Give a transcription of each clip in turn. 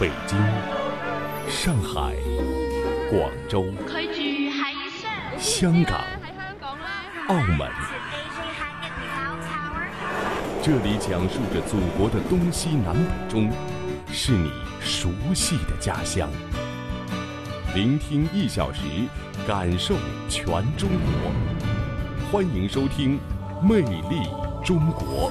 北京、上海、广州、香港、澳门，这里讲述着祖国的东西南北中，是你熟悉的家乡。聆听一小时，感受全中国。欢迎收听《魅力中国》。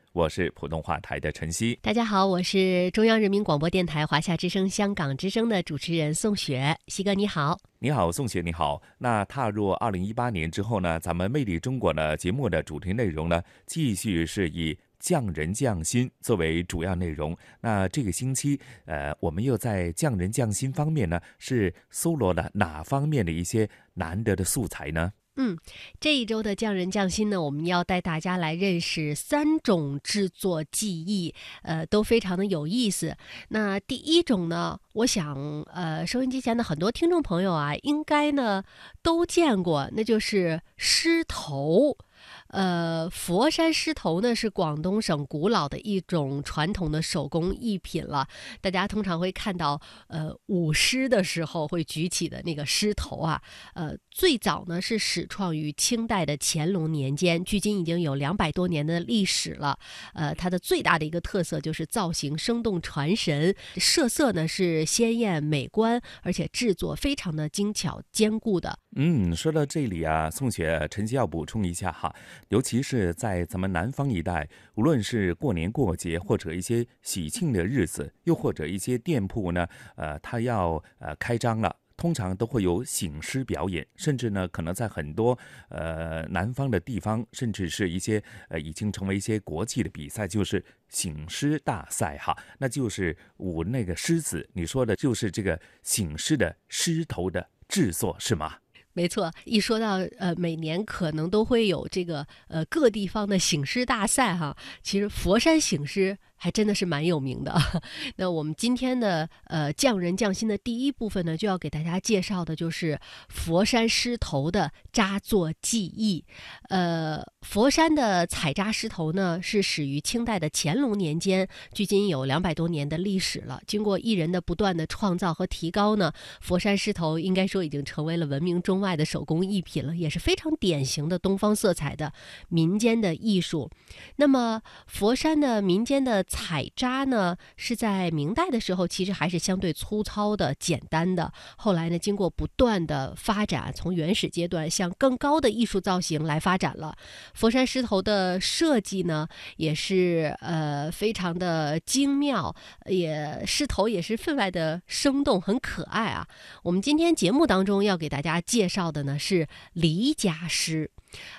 我是普通话台的陈曦。大家好，我是中央人民广播电台华夏之声、香港之声的主持人宋雪。西哥你好，你好，宋雪你好。那踏入二零一八年之后呢，咱们《魅力中国》的节目的主题内容呢，继续是以匠人匠心作为主要内容。那这个星期，呃，我们又在匠人匠心方面呢，是搜罗了哪方面的一些难得的素材呢？嗯，这一周的匠人匠心呢，我们要带大家来认识三种制作技艺，呃，都非常的有意思。那第一种呢，我想，呃，收音机前的很多听众朋友啊，应该呢都见过，那就是狮头。呃，佛山狮头呢是广东省古老的一种传统的手工艺品了。大家通常会看到，呃，舞狮的时候会举起的那个狮头啊。呃，最早呢是始创于清代的乾隆年间，距今已经有两百多年的历史了。呃，它的最大的一个特色就是造型生动传神，设色呢是鲜艳美观，而且制作非常的精巧坚固的。嗯，说到这里啊，宋雪陈曦要补充一下哈。尤其是在咱们南方一带，无论是过年过节或者一些喜庆的日子，又或者一些店铺呢，呃，它要呃开张了，通常都会有醒狮表演，甚至呢，可能在很多呃南方的地方，甚至是一些呃已经成为一些国际的比赛，就是醒狮大赛哈，那就是舞那个狮子。你说的就是这个醒狮的狮头的制作是吗？没错，一说到呃，每年可能都会有这个呃各地方的醒狮大赛哈，其实佛山醒狮。还真的是蛮有名的。那我们今天的呃匠人匠心的第一部分呢，就要给大家介绍的就是佛山狮头的扎作技艺。呃，佛山的采扎狮头呢，是始于清代的乾隆年间，距今有两百多年的历史了。经过艺人的不断的创造和提高呢，佛山狮头应该说已经成为了闻名中外的手工艺品了，也是非常典型的东方色彩的民间的艺术。那么佛山的民间的采扎呢，是在明代的时候，其实还是相对粗糙的、简单的。后来呢，经过不断的发展，从原始阶段向更高的艺术造型来发展了。佛山狮头的设计呢，也是呃非常的精妙，也狮头也是分外的生动，很可爱啊。我们今天节目当中要给大家介绍的呢是离家狮。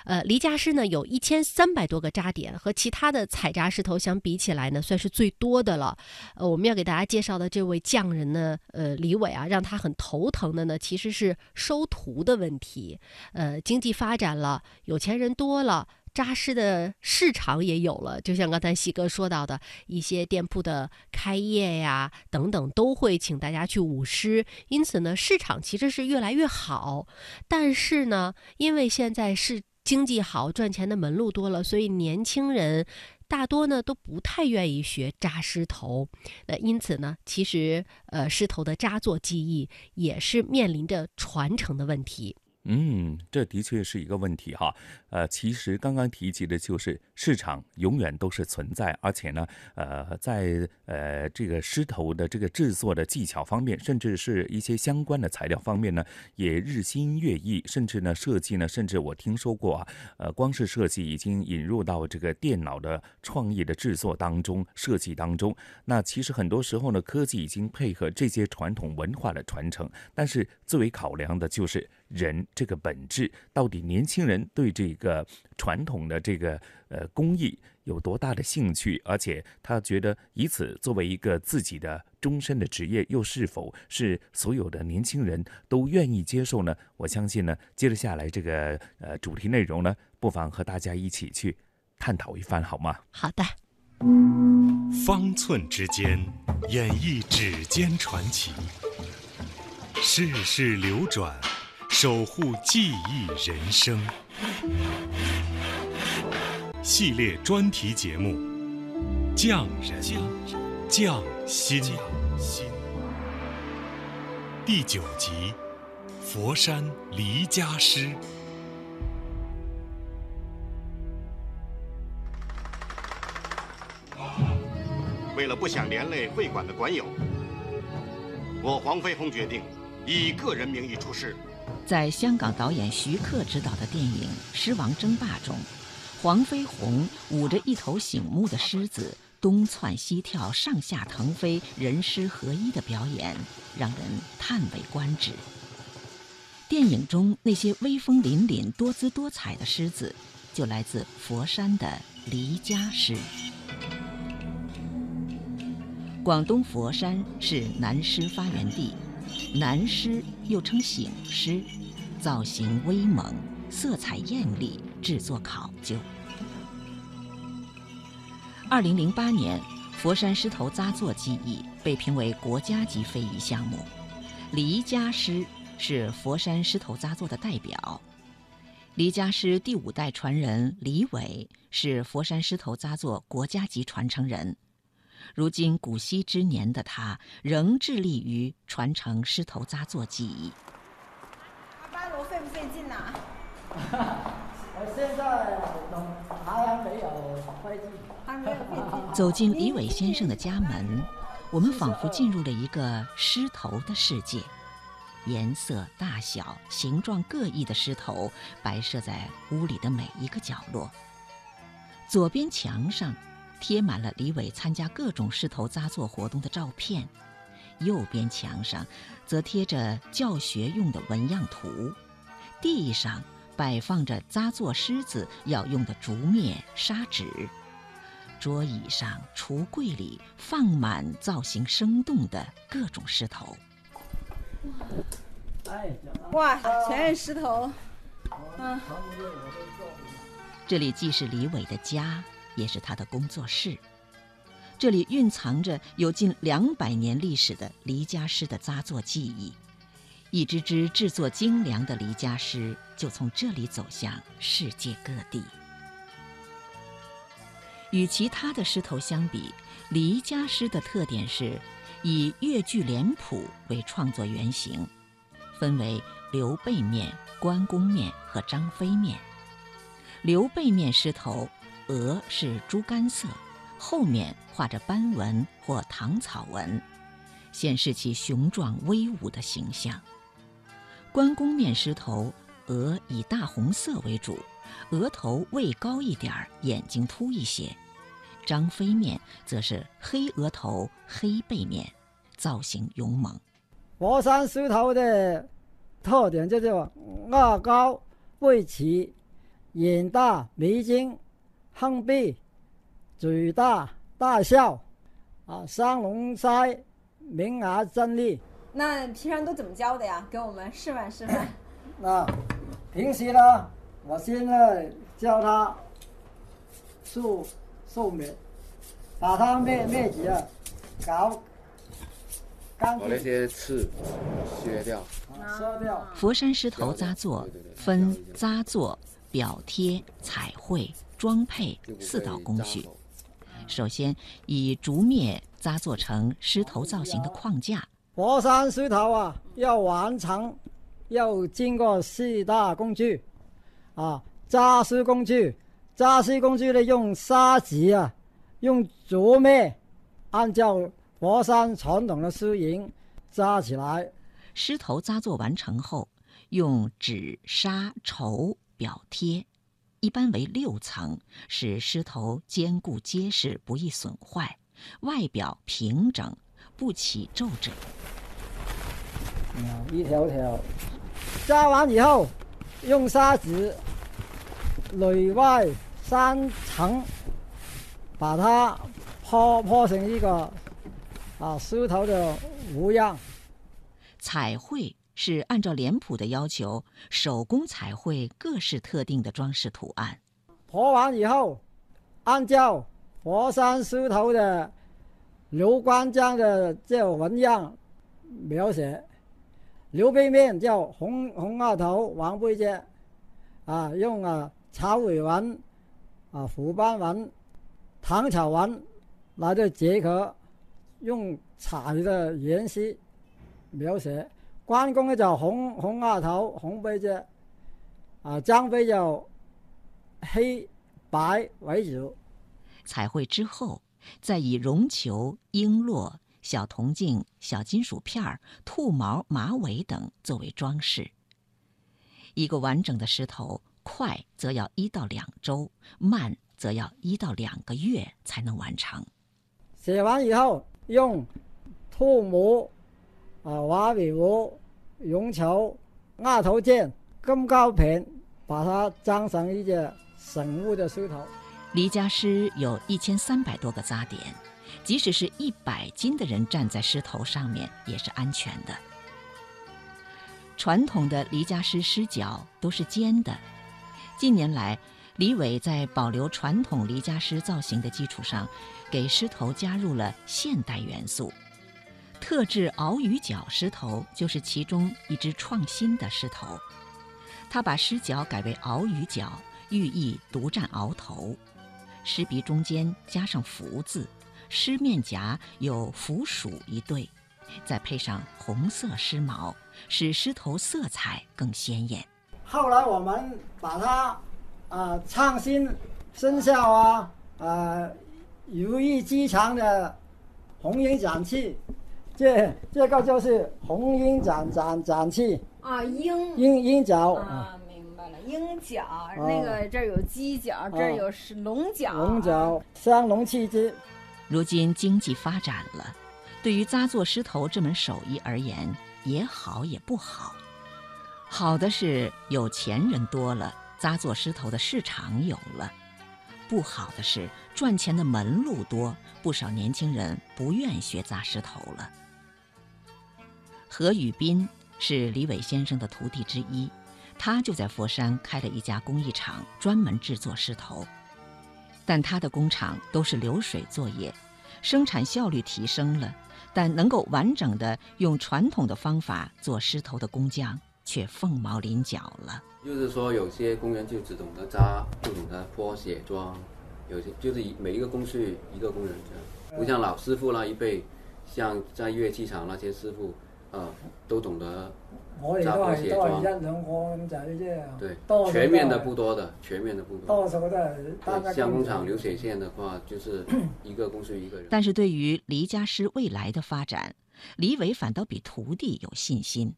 呃，离家师呢有一千三百多个扎点，和其他的采扎师头相比起来呢，算是最多的了。呃，我们要给大家介绍的这位匠人呢，呃，李伟啊，让他很头疼的呢，其实是收徒的问题。呃，经济发展了，有钱人多了，扎狮的市场也有了。就像刚才西哥说到的，一些店铺的开业呀等等，都会请大家去舞狮，因此呢，市场其实是越来越好。但是呢，因为现在是经济好、赚钱的门路多了，所以年轻人大多呢都不太愿意学扎狮头。那因此呢，其实呃，狮头的扎作技艺也是面临着传承的问题。嗯，这的确是一个问题哈。呃，其实刚刚提及的就是市场永远都是存在，而且呢，呃，在呃这个狮头的这个制作的技巧方面，甚至是一些相关的材料方面呢，也日新月异。甚至呢，设计呢，甚至我听说过啊，呃，光是设计已经引入到这个电脑的创意的制作当中、设计当中。那其实很多时候呢，科技已经配合这些传统文化的传承，但是最为考量的就是人。这个本质到底年轻人对这个传统的这个呃工艺有多大的兴趣？而且他觉得以此作为一个自己的终身的职业，又是否是所有的年轻人都愿意接受呢？我相信呢，接着下来这个呃主题内容呢，不妨和大家一起去。探讨一番，好吗？好的。方寸之间，演绎指尖传奇；世事流转，守护记忆人生。系列专题节目《匠人匠心》第九集《佛山离家诗》。为了不想连累会馆的馆友，我黄飞鸿决定以个人名义出事。在香港导演徐克执导的电影《狮王争霸》中，黄飞鸿舞着一头醒目的狮子，东窜西跳、上下腾飞、人狮合一的表演，让人叹为观止。电影中那些威风凛凛、多姿多彩的狮子，就来自佛山的离家狮。广东佛山是南狮发源地，南狮又称醒狮，造型威猛，色彩艳丽，制作考究。二零零八年，佛山狮头扎作技艺被评为国家级非遗项目，黎家狮是佛山狮头扎作的代表。黎家狮第五代传人李伟是佛山狮头扎作国家级传承人。如今古稀之年的他，仍致力于传承狮头扎作技艺。阿巴罗费不费劲呐？我现在还没有费劲，还没有费劲。走进李伟先生的家门，我们仿佛进入了一个狮头的世界。颜色、大小、形状各异的狮头摆设在屋里的每一个角落。左边墙上。贴满了李伟参加各种狮头扎作活动的照片，右边墙上则贴着教学用的纹样图，地上摆放着扎作狮子要用的竹篾、砂纸，桌椅上、橱柜里放满造型生动的各种狮头。哇，全是狮头！嗯，这里既是李伟的家。也是他的工作室，这里蕴藏着有近两百年历史的黎家狮的扎作技艺，一只只制作精良的黎家狮就从这里走向世界各地。与其他的狮头相比，黎家狮的特点是以越剧脸谱为创作原型，分为刘备面、关公面和张飞面。刘备面狮头。额是猪肝色，后面画着斑纹或糖草纹，显示其雄壮威武的形象。关公面狮头，额以大红色为主，额头位高一点儿，眼睛凸一些。张飞面则是黑额头、黑背面，造型勇猛。佛山狮头的特点就叫额高、背齐、眼大、眉精。横臂，嘴大，大笑，啊，双龙腮，明牙正利。那平常都怎么教的呀？给我们示范示范。那平时呢，我现在教他竖竖眉，把他眉眉脊啊搞把那些刺削掉。削掉。佛山狮头扎作分扎作、表贴、彩绘。装配四道工序，首先以竹篾扎做成狮头造型的框架。佛山狮头啊，要完成，要经过四大工序，啊，扎狮工具，扎狮工具呢用砂纸啊，用竹篾，按照佛山传统的狮形扎起来。狮头扎作完成后，用纸、纱、绸表贴。一般为六层，使狮头坚固结实，不易损坏，外表平整，不起皱褶。一条条扎完以后，用砂纸内外三层把它铺铺成一个啊狮头的模样。彩绘。是按照脸谱的要求，手工彩绘各式特定的装饰图案。泼完以后，按照佛山狮头的刘关张的这纹样描写，刘背面叫红红二头，黄背脊，啊，用啊草尾纹、啊虎斑纹、唐草纹来的结合，用彩的颜色描写。关公呢就红红额头、红背脊，啊张飞就黑白为主。彩绘之后，再以绒球、璎珞、小铜镜、小金属片儿、兔毛、马尾等作为装饰。一个完整的石头，快则要一到两周，慢则要一到两个月才能完成。写完以后，用兔模、啊瓦尾模、绒球、鸭头剑、金胶片，把它装成一个醒目的狮头。离家狮有一千三百多个扎点，即使是一百斤的人站在狮头上面也是安全的。传统的离家狮狮脚都是尖的，近年来，李伟在保留传统离家狮造型的基础上，给狮头加入了现代元素。特制鳌鱼角狮头就是其中一只创新的狮头，他把狮脚改为鳌鱼角，寓意独占鳌头。狮鼻中间加上福字，狮面颊有福鼠一对，再配上红色狮毛，使狮头色彩更鲜艳。后来我们把它啊创新生肖啊啊如意吉祥的红缨展翅，这这个就是红鹰展展展器。啊，鹰。鹰鹰角。啊，明白了，鹰角，那个这儿有鸡角，这儿有是龙角，龙角三龙气之。如今经济发展了，对于扎作狮头这门手艺而言，也好也不好。好的是有钱人多了，扎作狮头的市场有了；不好的是赚钱的门路多，不少年轻人不愿学扎狮头了。何宇斌是李伟先生的徒弟之一，他就在佛山开了一家工艺厂，专门制作狮头。但他的工厂都是流水作业，生产效率提升了，但能够完整的用传统的方法做狮头的工匠却凤毛麟角了。就是说，有些工人就只懂得扎，不懂得泼血装，有些就是每一个工序一个工人这样，不像老师傅那一辈，像在乐器厂那些师傅，啊，都懂得我哋都扎泼係都係一。兩個咁仔啫。对多，全面的不多的，全面的不多。多數都係單对，一像工厂廠流水线的话，就是一个公司一个人。但是对于黎家师未来的发展，李伟反倒比徒弟有信心。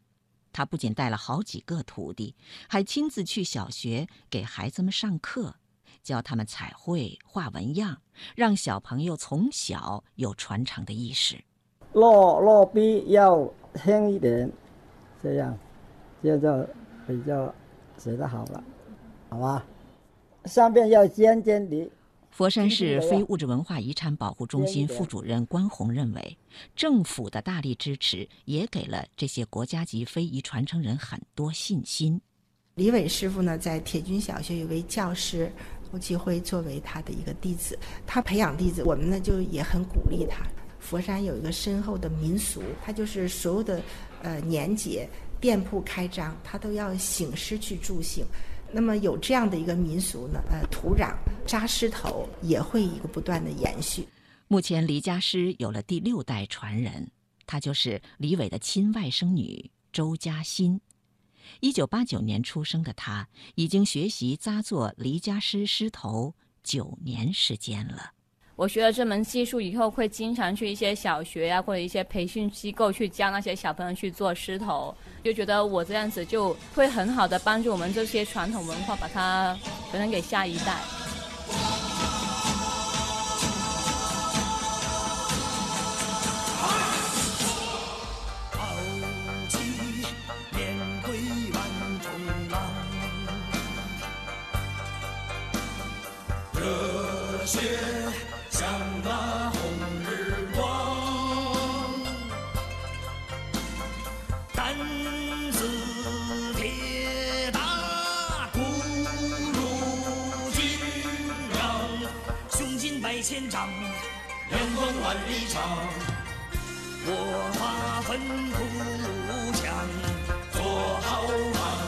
他不仅带了好几个徒弟，还亲自去小学给孩子们上课，教他们彩绘、画纹样，让小朋友从小有传承的意识。落落笔要轻一点，这样，这样就比较写得好了，好吧？上边要尖尖的。佛山市非物质文化遗产保护中心副主任关宏认为，政府的大力支持也给了这些国家级非遗传承人很多信心。李伟师傅呢，在铁军小学有位教师吴继辉作为他的一个弟子，他培养弟子，我们呢就也很鼓励他。佛山有一个深厚的民俗，它就是所有的呃年节店铺开张，他都要醒狮去助兴。那么有这样的一个民俗呢，呃，土壤扎狮头也会一个不断的延续。目前黎家师有了第六代传人，她就是李伟的亲外甥女周嘉欣。一九八九年出生的她，已经学习扎做黎家师狮头九年时间了。我学了这门技术以后，会经常去一些小学呀、或者一些培训机构去教那些小朋友去做狮头，就觉得我这样子就会很好的帮助我们这些传统文化，把它传承给下一代。胆子铁打，骨如铮，胸襟百千丈，眼光万里长。我发奋图强，做好汉。